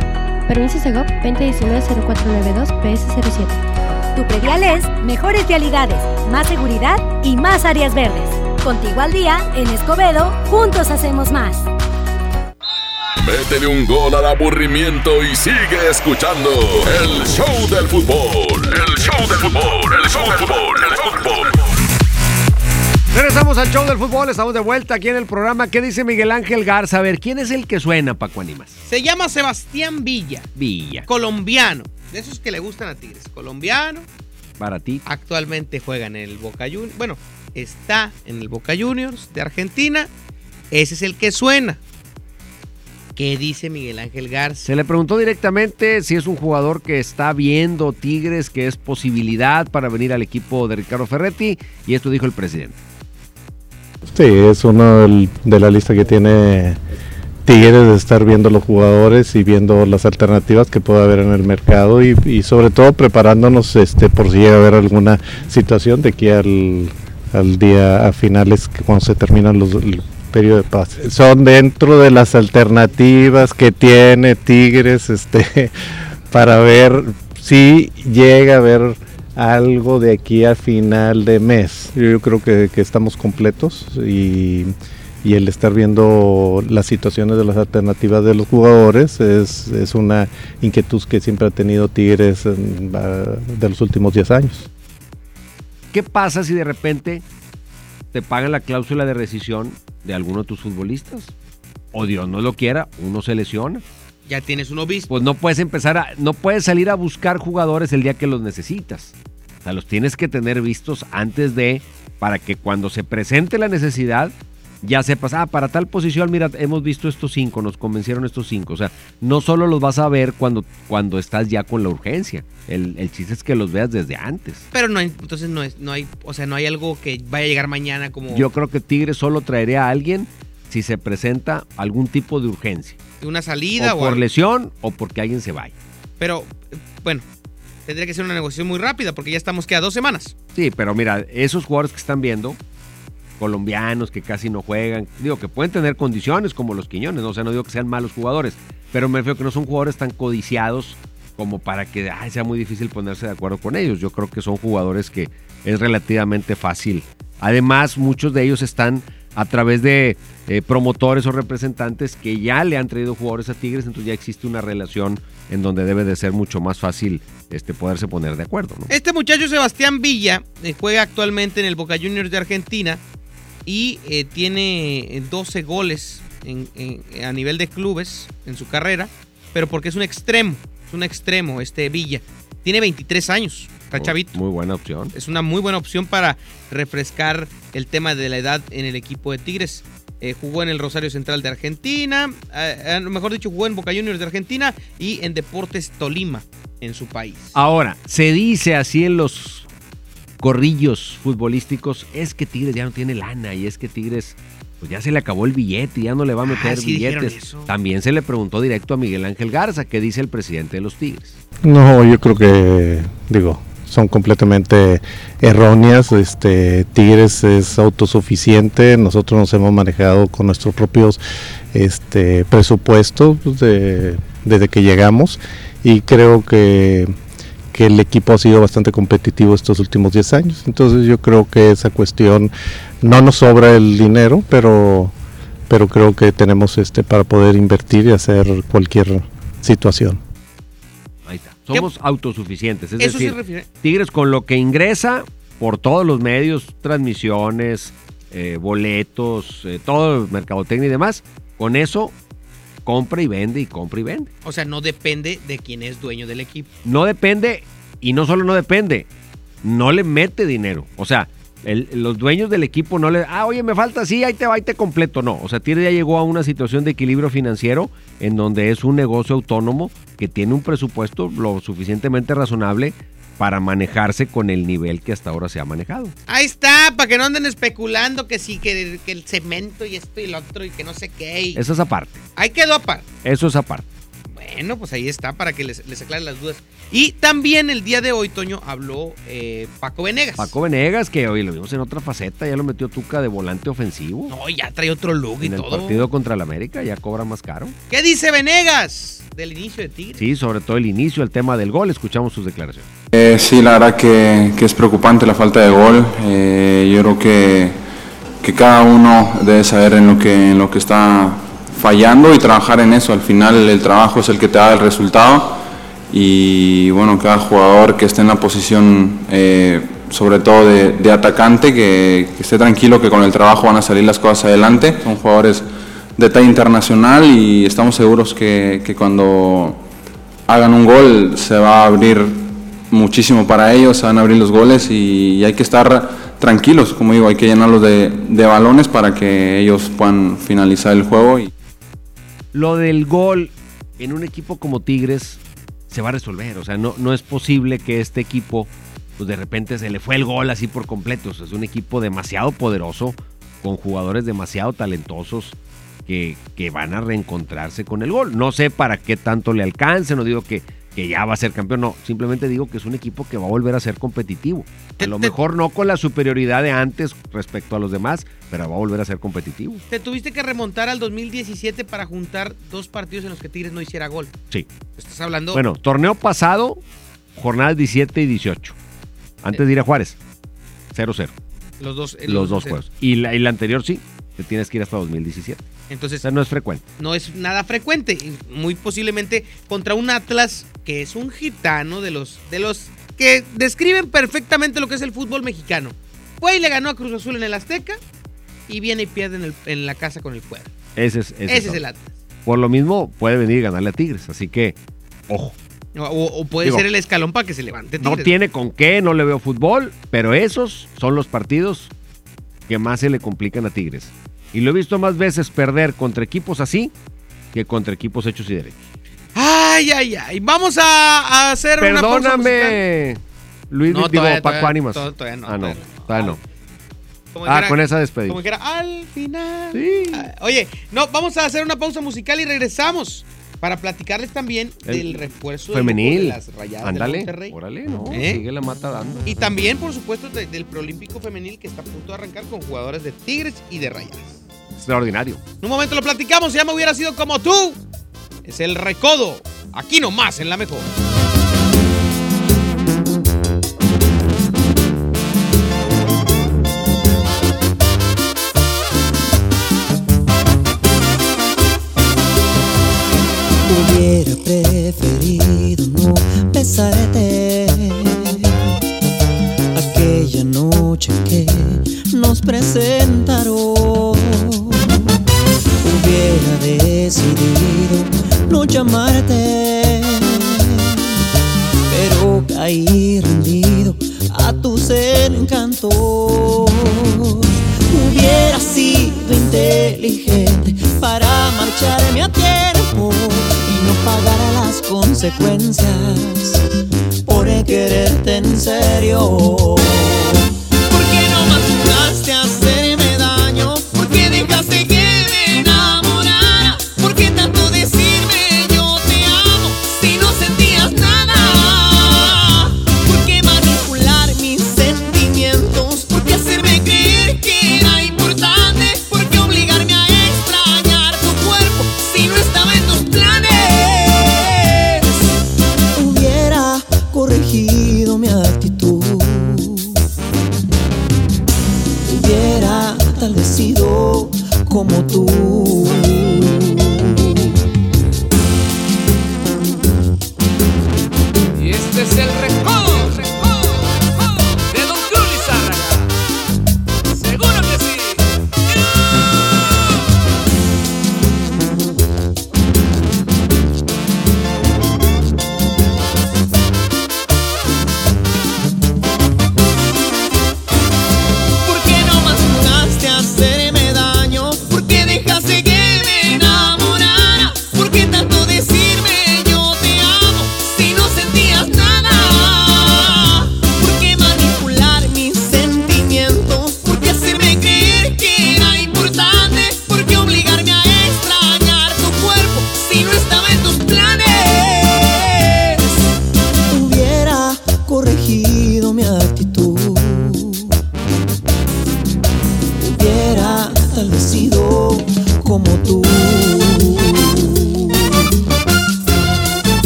Permiso Segov 2019-0492 PS07. Tu predial es mejores vialidades, más seguridad y más áreas verdes. Contigo al día, en Escobedo, juntos hacemos más. Métele un gol al aburrimiento y sigue escuchando el show del fútbol. El show del fútbol, el show del fútbol, el fútbol. Regresamos al show del fútbol, estamos de vuelta aquí en el programa. ¿Qué dice Miguel Ángel Garza? A ver, ¿quién es el que suena, Paco Animas? Se llama Sebastián Villa. Villa. Colombiano. De esos que le gustan a Tigres. Colombiano. Para ti. Actualmente juega en el Boca Juniors. Bueno, está en el Boca Juniors de Argentina. Ese es el que suena. ¿Qué dice Miguel Ángel Garza? Se le preguntó directamente si es un jugador que está viendo Tigres, que es posibilidad para venir al equipo de Ricardo Ferretti, y esto dijo el presidente. Sí, es uno del- de la lista que tiene Tigres de estar viendo los jugadores y viendo las alternativas que pueda haber en el mercado y, y sobre todo preparándonos este por si llega a haber alguna situación de aquí al, al día a finales cuando se terminan los el periodo de paz. Son dentro de las alternativas que tiene Tigres este para ver si llega a haber algo de aquí a final de mes. Yo, creo que, estamos completos y el estar viendo las situaciones de las alternativas de los jugadores es, una inquietud que siempre ha tenido Tigres en, de los últimos 10 años. ¿Qué pasa si de repente te pagan la cláusula de rescisión de alguno de tus futbolistas? O Dios no lo quiera, uno se lesiona. Ya tienes un obispo. Pues no puedes empezar a, no puedes salir a buscar jugadores el día que los necesitas. O sea, los tienes que tener vistos antes de, para que cuando se presente la necesidad, ya sepas, ah, para tal posición, mira, hemos visto estos cinco, nos convencieron estos cinco. O sea, no solo los vas a ver cuando, cuando estás ya con la urgencia. El, el chiste es que los veas desde antes. Pero no hay, entonces no es, no hay, o sea, no hay algo que vaya a llegar mañana como. Yo creo que Tigres solo traería a alguien si se presenta algún tipo de urgencia. Una salida o, o por algo. lesión o porque alguien se vaya. Pero, bueno, tendría que ser una negociación muy rápida porque ya estamos que a dos semanas. Sí, pero mira, esos jugadores que están viendo, colombianos que casi no juegan, digo que pueden tener condiciones como los Quiñones, ¿no? o sea, no digo que sean malos jugadores, pero me refiero que no son jugadores tan codiciados como para que ay, sea muy difícil ponerse de acuerdo con ellos. Yo creo que son jugadores que es relativamente fácil. Además, muchos de ellos están a través de eh, promotores o representantes que ya le han traído jugadores a Tigres, entonces ya existe una relación en donde debe de ser mucho más fácil este, poderse poner de acuerdo. Este muchacho Sebastián Villa eh, juega actualmente en el Boca Juniors de Argentina y eh, tiene 12 goles a nivel de clubes en su carrera, pero porque es un extremo, es un extremo este Villa. Tiene 23 años, está chavito. Muy buena opción. Es una muy buena opción para refrescar el tema de la edad en el equipo de Tigres. Eh, jugó en el Rosario Central de Argentina, eh, mejor dicho, jugó en Boca Juniors de Argentina y en Deportes Tolima en su país. Ahora, se dice así en los corrillos futbolísticos, es que Tigres ya no tiene lana y es que Tigres pues ya se le acabó el billete, ya no le va a meter Ah, sí dijeron billetes. También se le preguntó directo a Miguel Ángel Garza, ¿qué dice el presidente de los Tigres? No, yo creo que, digo, son completamente erróneas. Este Tigres es autosuficiente. Nosotros nos hemos manejado con nuestros propios este, presupuestos pues, de- desde que llegamos y creo que, que el equipo ha sido bastante competitivo estos últimos 10 años. Entonces yo creo que esa cuestión no nos sobra el dinero, pero pero creo que tenemos este para poder invertir y hacer cualquier situación. Somos autosuficientes. Es Eso se decir, refiere- Tigres con lo que ingresa por todos los medios, transmisiones, eh, boletos, eh, todo el mercadotecnia y demás, con eso compra y vende y compra y vende. O sea, no depende de quién es dueño del equipo. No depende, y no solo no depende, no le mete dinero. O sea, el- los dueños del equipo no le, ah, oye, me falta, sí, ahí te va, ahí te completo. No, o sea, Tigres ya llegó a una situación de equilibrio financiero en donde es un negocio autónomo que tiene un presupuesto lo suficientemente razonable para manejarse con el nivel que hasta ahora se ha manejado. Ahí está, para que no anden especulando que sí, que, que el cemento y esto y lo otro y que no sé qué. y- Eso es aparte, Ahí quedó aparte. eso es aparte. Bueno, pues ahí está para que les, les aclaren las dudas. Y también el día de hoy, Toño, habló eh, Paco Venegas. Paco Venegas, que hoy lo vimos en otra faceta, ya lo metió Tuca de volante ofensivo. No, ya trae otro look y En el todo. partido contra el América ya cobra más caro. ¿Qué dice Venegas del inicio de Tigres? Sí, sobre todo el inicio, el tema del gol, escuchamos sus declaraciones. Eh, sí, la verdad que, que es preocupante la falta de gol. Eh, yo creo que, que cada uno debe saber en lo, que, en lo que está fallando y trabajar en eso. Al final el trabajo es el que te da el resultado y bueno, cada jugador que esté en la posición, eh, sobre todo de, atacante, que, que esté tranquilo que con el trabajo van a salir las cosas adelante. Son jugadores de talla internacional y estamos seguros que, que cuando hagan un gol se va a abrir muchísimo para ellos, se van a abrir los goles y, hay que estar tranquilos, como digo, hay que llenarlos de, de balones para que ellos puedan finalizar el juego. Y... Lo del gol en un equipo como Tigres se va a resolver, o sea, no, no es posible que este equipo, pues de repente se le fue el gol así por completo, O sea, es un equipo demasiado poderoso, con jugadores demasiado talentosos, que, que van a reencontrarse con el gol. No sé para qué tanto le alcance, no digo que, que ya va a ser campeón, no, simplemente digo que es un equipo que va a volver a ser competitivo. A lo mejor no con la superioridad de antes respecto a los demás, pero va a volver a ser competitivo. Te tuviste que remontar al 2017 para juntar dos partidos en los que Tigres no hiciera gol. Sí. Estás hablando. Bueno, torneo pasado, jornadas 17 y 18. Antes de ir a Juárez, 0-0. Los dos, Los dos juegos. Y la, y la anterior sí, te tienes que ir hasta 2017. Entonces, O sea, no es frecuente. no es nada frecuente. Muy posiblemente contra un Atlas que es un gitano de los, de los que describen perfectamente lo que es el fútbol mexicano. Fue y le ganó a Cruz Azul en el Azteca y viene y pierde en, el- en la casa con el Puebla. Ese es, ese Ese es todo. el Atlas. Por lo mismo, puede venir y ganarle a Tigres. Así que, ojo. O, o puede Digo, ser el escalón para que se levante. No tiene con qué, no le veo fútbol, pero esos son los partidos que más se le complican a Tigres. Y lo he visto más veces perder contra equipos así que contra equipos hechos y derechos. Ay, ay, ay. Vamos a, a hacer una pausa musical. Perdóname, Luis, No, digo, todavía- Paco Ánimas. to- todavía no, Ah, no, todavía no. Como Ah, dijera- con esa despedida. Como dijera, al final. Ah, Oye, no, vamos a hacer una pausa musical y regresamos para platicarles también El del refuerzo femenil. de las rayadas Ándale, de Monterrey. órale, no, ¿Eh? sigue la mata dando. Y también, por supuesto, de- del preolímpico femenil que está a punto de arrancar con jugadoras de Tigres y de Rayadas. Extraordinario. En un momento lo platicamos, se llama Hubiera sido como tú. Es el recodo. Aquí nomás, en la mejor. Hubiera preferido no besarte aquella noche que nos presentaron. Hubiera decidido no llamarte, caí rendido a tus encantos. Hubiera sido inteligente para marcharme a tiempo y no pagar las consecuencias por quererte en serio.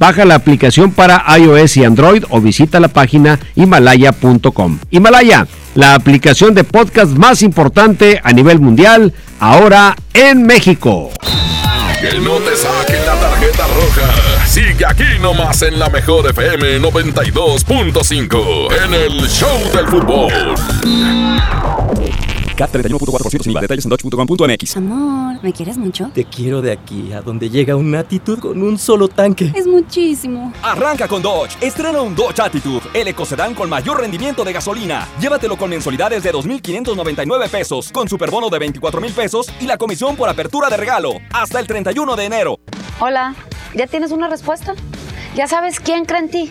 Baja la aplicación para iOS y Android o visita la página himalaya.com. Himalaya, la aplicación de podcast más importante a nivel mundial, ahora en México. Que no te saquen la tarjeta roja. Sigue aquí nomás en la mejor FM 92.5 en el Show del Fútbol. CAT 31.4% sin IVA. Detalles en dodge.com.mx. Amor, ¿me quieres mucho? Te quiero de aquí a donde llega una actitud con un solo tanque. Es muchísimo. Arranca con Dodge. Estrena un Dodge Attitude, el ecocedán con mayor rendimiento de gasolina. Llévatelo con mensualidades de 2.599 pesos, con superbono de 24 mil pesos y la comisión por apertura de regalo. Hasta el 31 de enero. Hola, ¿ya tienes una respuesta? ¿Ya sabes quién cree en ti?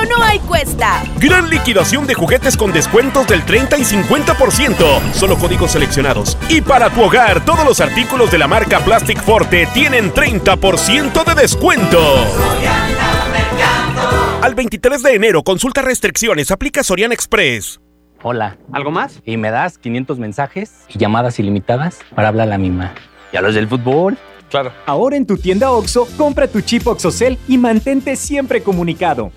Gran liquidación de juguetes con descuentos del 30 y 50%. Solo códigos seleccionados. Y para tu hogar, todos los artículos de la marca Plastic Forte tienen 30% de descuento. Al 23 de enero, consulta restricciones, aplica Soriana Express. Hola. ¿Algo más? Y me das 500 mensajes y llamadas ilimitadas para hablar a la misma. ¿Y a los del fútbol? Claro. Ahora en tu tienda OXO, compra tu chip OXOCEL y mantente siempre comunicado.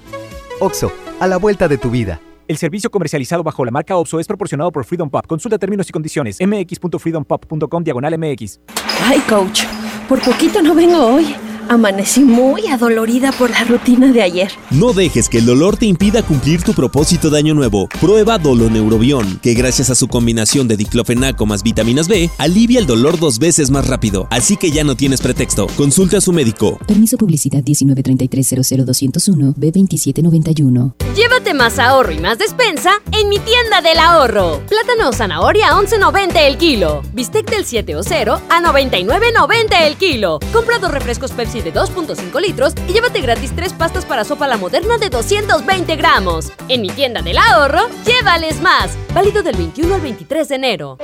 OXO, a la vuelta de tu vida. El servicio comercializado bajo la marca OXO es proporcionado por Freedom Pop. Consulta términos y condiciones. mx.freedompop.com diagonal mx. Ay, coach, por poquito no vengo hoy. Amanecí muy adolorida por la rutina de ayer. No dejes que el dolor te impida cumplir tu propósito de año nuevo. Prueba Doloneurobión, que gracias a su combinación de diclofenaco más vitaminas B, alivia el dolor dos veces más rápido. Así que ya no tienes pretexto. Consulta a su médico. Permiso publicidad 193300201 B2791. Llévate más ahorro y más despensa en mi tienda del ahorro. Plátano o zanahoria a 11.90 el kilo. Bistec del 7 o 0 a 99.90 el kilo. Compra dos refrescos Pepsi de 2.5 litros y llévate gratis tres pastas para sopa la moderna de 220 gramos. En mi tienda del ahorro, llévales más. Válido del 21 al 23 de enero.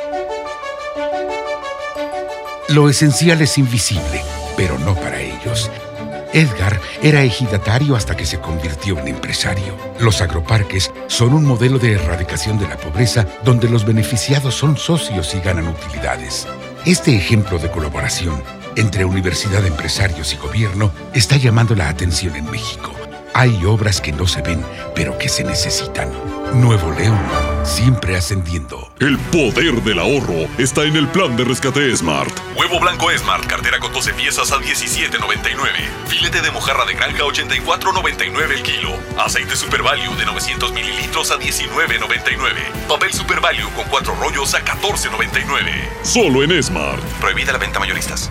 Lo esencial es invisible, pero no para ellos. Edgar era ejidatario hasta que se convirtió en empresario. Los agroparques son un modelo de erradicación de la pobreza donde los beneficiados son socios y ganan utilidades. Este ejemplo de colaboración entre universidad, empresarios y gobierno está llamando la atención en México. Hay obras que no se ven, pero que se necesitan. Nuevo León, siempre ascendiendo. El poder del ahorro está en el plan de rescate Smart. Huevo blanco Smart, cartera con 12 piezas a 17.99. Filete de mojarra de granja 84.99 el kilo. Aceite Super Value de 900 mililitros a 19.99. Papel Super Value con 4 rollos a 14.99. Solo en Smart. Prohibida la venta mayoristas.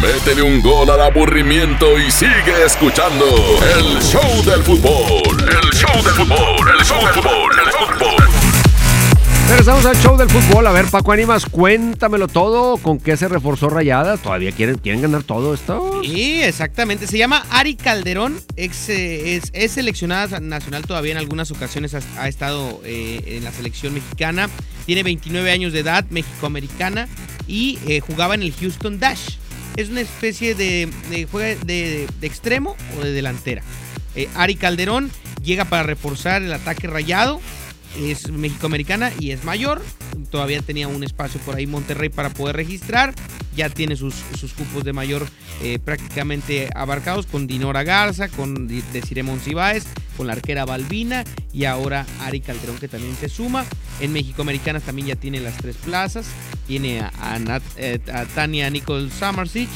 Métele un gol al aburrimiento y sigue escuchando el show del fútbol. El show del fútbol, el show del fútbol, el fútbol. Regresamos al show del fútbol. A ver, Paco Ánimas, cuéntamelo todo. ¿Con qué se reforzó Rayadas? ¿Todavía quieren, quieren ganar todo esto? Sí, exactamente. Se llama Ari Calderón. Ex, eh, es, es seleccionada nacional todavía en algunas ocasiones. Ha, ha estado eh, en la selección mexicana. Tiene 29 años de edad, mexicoamericana. Y eh, jugaba en el Houston Dash. Es una especie de, de juega de, de extremo o de delantera. Eh, Ari Calderón llega para reforzar el ataque rayado. Es mexicoamericana y es mayor. Todavía tenía un espacio por ahí Monterrey para poder registrar. Ya tiene sus, sus cupos de mayor eh, prácticamente abarcados con Dinora Garza, con Desiree Monsiváis, con la arquera Balbina y ahora Ari Calderón que también se suma. En Mexicoamericanas también ya tiene las tres plazas. Tiene eh, a Tania Nicole Samarsich,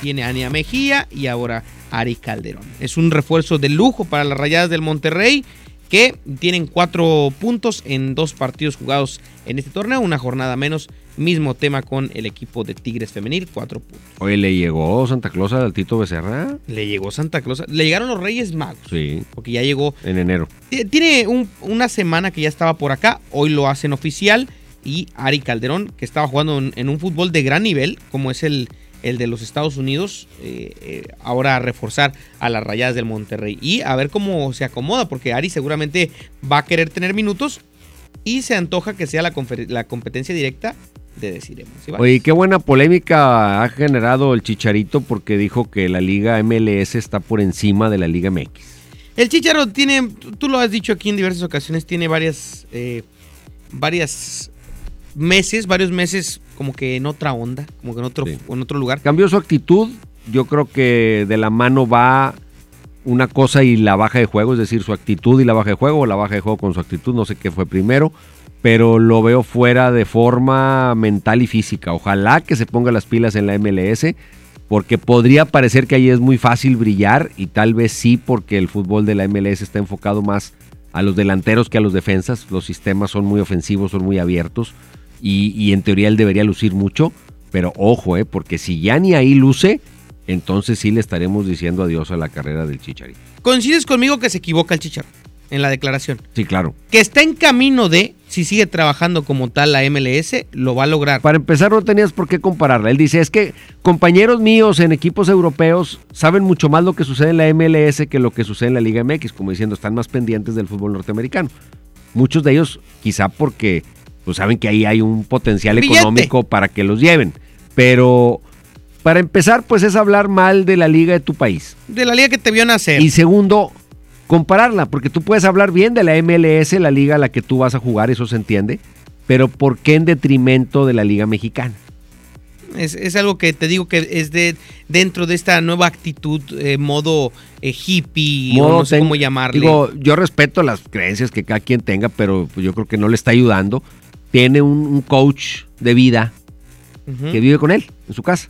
tiene a Ania Mejía y ahora Ari Calderón. Es un refuerzo de lujo para las rayadas del Monterrey que tienen cuatro puntos en dos partidos jugados en este torneo, una jornada menos. Mismo tema con el equipo de Tigres Femenil, cuatro puntos. Oye, ¿le llegó Santa Claus al Tito Becerra? Le llegó Santa Claus, le llegaron los Reyes Magos, Sí, porque ya llegó. En enero. Tiene un- una semana que ya estaba por acá, hoy lo hacen oficial. Y Ari Calderón, que estaba jugando en, en un fútbol de gran nivel, como es el, el de los Estados Unidos, eh, eh, ahora a reforzar a las rayadas del Monterrey. Y a ver cómo se acomoda, porque Ari seguramente va a querer tener minutos. Y se antoja que sea la competencia directa de deciremos. Oye, qué buena polémica ha generado el Chicharito porque dijo que la Liga MLS está por encima de la Liga MX. El Chicharo tiene, tú lo has dicho aquí en diversas ocasiones, tiene varias, eh, varias meses, varios meses como que en otra onda, como que en otro, en otro lugar. Cambió su actitud, yo creo que de la mano va una cosa y la baja de juego, es decir, su actitud y la baja de juego, o la baja de juego con su actitud, no sé qué fue primero, pero lo veo fuera de forma mental y física. Ojalá que se ponga las pilas en la MLS, porque podría parecer que ahí es muy fácil brillar, y tal vez sí, porque el fútbol de la MLS está enfocado más a los delanteros que a los defensas. Los sistemas son muy ofensivos, son muy abiertos, y, y en teoría él debería lucir mucho, pero ojo, eh, porque si ya ni ahí luce, entonces sí le estaremos diciendo adiós a la carrera del Chicharito. ¿Coincides conmigo que se equivoca el Chicharo en la declaración? Sí, claro. Que está en camino de, si sigue trabajando como tal la MLS, lo va a lograr. Para empezar, no tenías por qué compararla. Él dice, es que compañeros míos en equipos europeos saben mucho más lo que sucede en la MLS que lo que sucede en la Liga MX, como diciendo, están más pendientes del fútbol norteamericano. Muchos de ellos, quizá porque pues, saben que ahí hay un potencial Billete. económico para que los lleven. Pero para empezar, pues es hablar mal de la liga de tu país. De la liga que te vio nacer. Y segundo, compararla, porque tú puedes hablar bien de la MLS, la liga a la que tú vas a jugar, eso se entiende, pero ¿por qué en detrimento de la liga mexicana? Es, es algo que te digo que es de dentro de esta nueva actitud, eh, modo eh, hippie, o no sé ten- cómo llamarle. Digo, yo respeto las creencias que cada quien tenga, pero yo creo que no le está ayudando. Tiene un, un coach de vida que vive con él en su casa.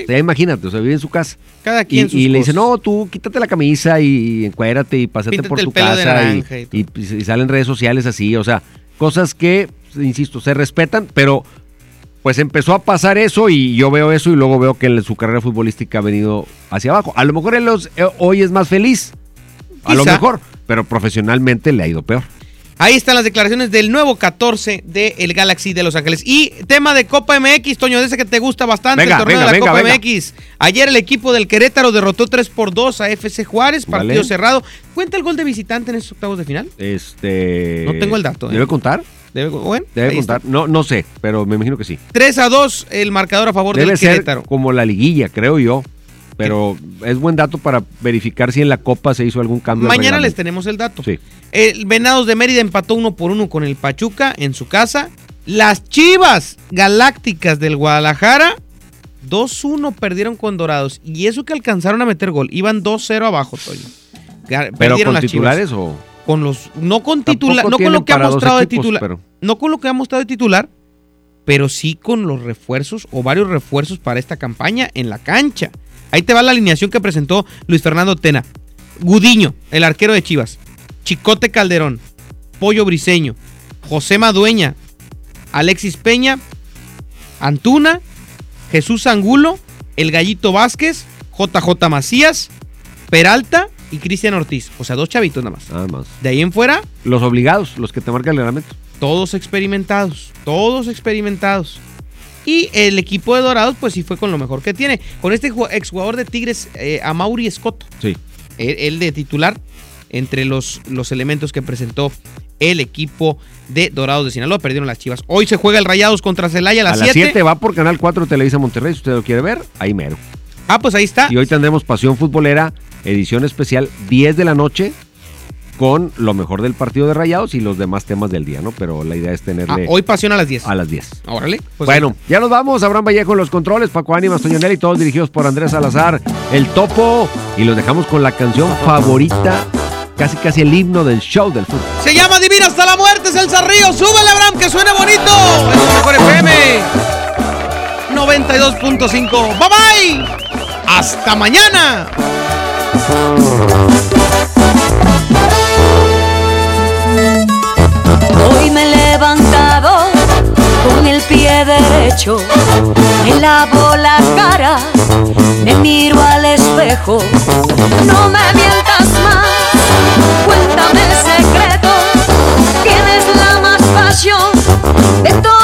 Sí. Sea, imagínate, o sea, vive en su casa. Cada Y, quien sus y le dice, no, tú quítate la camisa y encuérate y pásate Píntate por tu casa. y- y y, y salen redes sociales así, o sea, cosas que, insisto, se respetan, pero pues empezó a pasar eso y yo veo eso y luego veo que en su carrera futbolística ha venido hacia abajo. A lo mejor él los- eh, hoy es más feliz, a lo mejor, pero profesionalmente le ha ido peor. Ahí están las declaraciones del nuevo 14 del Galaxy de Los Ángeles. Y tema de Copa MX, Toño, de ese que te gusta bastante, Venga, el torneo venga, de la venga, Copa. MX. Ayer el equipo del Querétaro derrotó 3 por 2 a FC Juárez, partido Vale. cerrado. ¿Cuenta el gol de visitante en estos octavos de final? Este. No tengo el dato, ¿eh? ¿Debe contar? Debe, bueno, Debe ahí contar. está. No, no sé, pero me imagino que sí. 3 a 2 el marcador a favor Debe del ser Querétaro. como la liguilla, creo yo. Pero es buen dato para verificar si en la Copa se hizo algún cambio. Mañana les tenemos el dato. Sí. El Venados de Mérida empató uno por uno con el Pachuca en su casa. Las Chivas Galácticas del Guadalajara 2-1 perdieron con Dorados. Y eso que alcanzaron a meter gol. Iban 2-0 abajo, Toño. ¿Pero con las titulares Chivas. o...? Con los, no con titular, no con lo que ha mostrado de titular. pero- No con lo que ha mostrado de titular, pero sí con los refuerzos o varios refuerzos para esta campaña en la cancha. Ahí te va la alineación que presentó Luis Fernando Tena. Gudiño, el arquero de Chivas. Chicote Calderón. Pollo Briseño. José Madueña. Alexis Peña. Antuna. Jesús Angulo. El Gallito Vázquez. JJ Macías. Peralta y Cristian Ortiz. O sea, dos chavitos nada más. Nada más. De ahí en fuera, Los obligados, los que te marca el reglamento. todos experimentados. Todos experimentados. Y el equipo de Dorados, pues sí fue con lo mejor que tiene. Con este ju- exjugador de Tigres, eh, Amauri Escoto. Sí. Él, él de titular entre los, los elementos que presentó el equipo de Dorados de Sinaloa. Perdieron las chivas. Hoy se juega el Rayados contra Celaya a A las las 7. 7 va por Canal 4 Televisa Monterrey, si usted lo quiere ver, ahí mero. Ah, pues ahí está. Y hoy tendremos Pasión Futbolera, edición especial, 10 de la noche, con lo mejor del partido de Rayados y los demás temas del día, ¿no? Pero la idea es tenerle... Ah, hoy Pasión a las 10. A las 10. Órale. pues bueno, ya nos vamos. Abraham Vallejo en los controles, Paco Ánimas, Toñonelli, todos dirigidos por Andrés Salazar, El Topo. Y los dejamos con la canción favorita, casi casi el himno del show del fútbol. Se llama Divina hasta la muerte, es el Zarrío. Súbele, Abraham, que suene bonito. Es el mejor FM. 92.5. Bye bye. Hasta mañana. Derecho, me lavo la cara, me miro al espejo. No me mientas más, cuéntame el secreto. ¿Quién es la más pasión de todo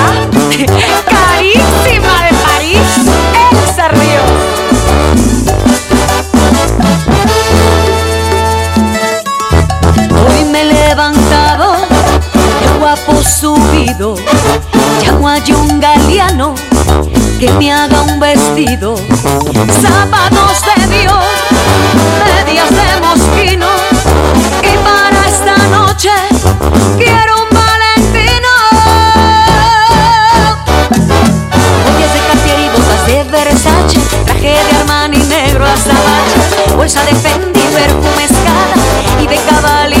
guapo subido, llamo a un galeano que me haga un vestido, zapatos de Dios, medias de mosquino, y para esta noche quiero un valentino. Joyas de Cartier y botas de Versace, traje de Armani negro azabache, bolsa de Fendi, perfume escala y de Cavalli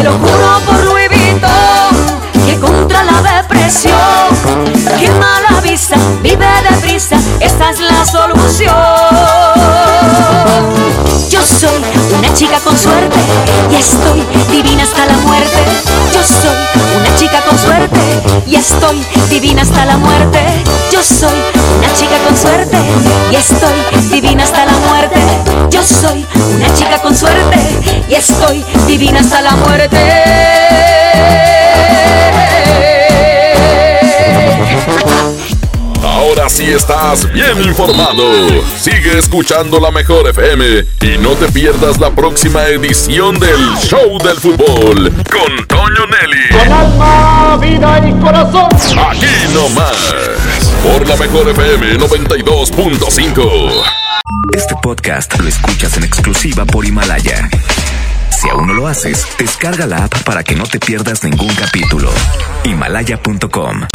Te lo juro por Louis Vuitton que contra la depresión quema la visa, vive deprisa, esta es la solución. Yo soy una chica con suerte y estoy divina hasta la muerte. Yo soy una chica con suerte y estoy divina hasta la muerte. Yo soy una chica con suerte y estoy divina hasta la muerte. Yo soy una chica con suerte y estoy divina hasta la muerte. Ahora sí estás bien informado. Sigue escuchando la mejor FM y no te pierdas la próxima edición del Show del Fútbol con Toño Nelly. Con alma, vida y corazón. Aquí nomás, por la mejor FM 92.5. Este podcast lo escuchas en exclusiva por Himalaya. Si aún no lo haces, descarga la app para que no te pierdas ningún capítulo. Himalaya.com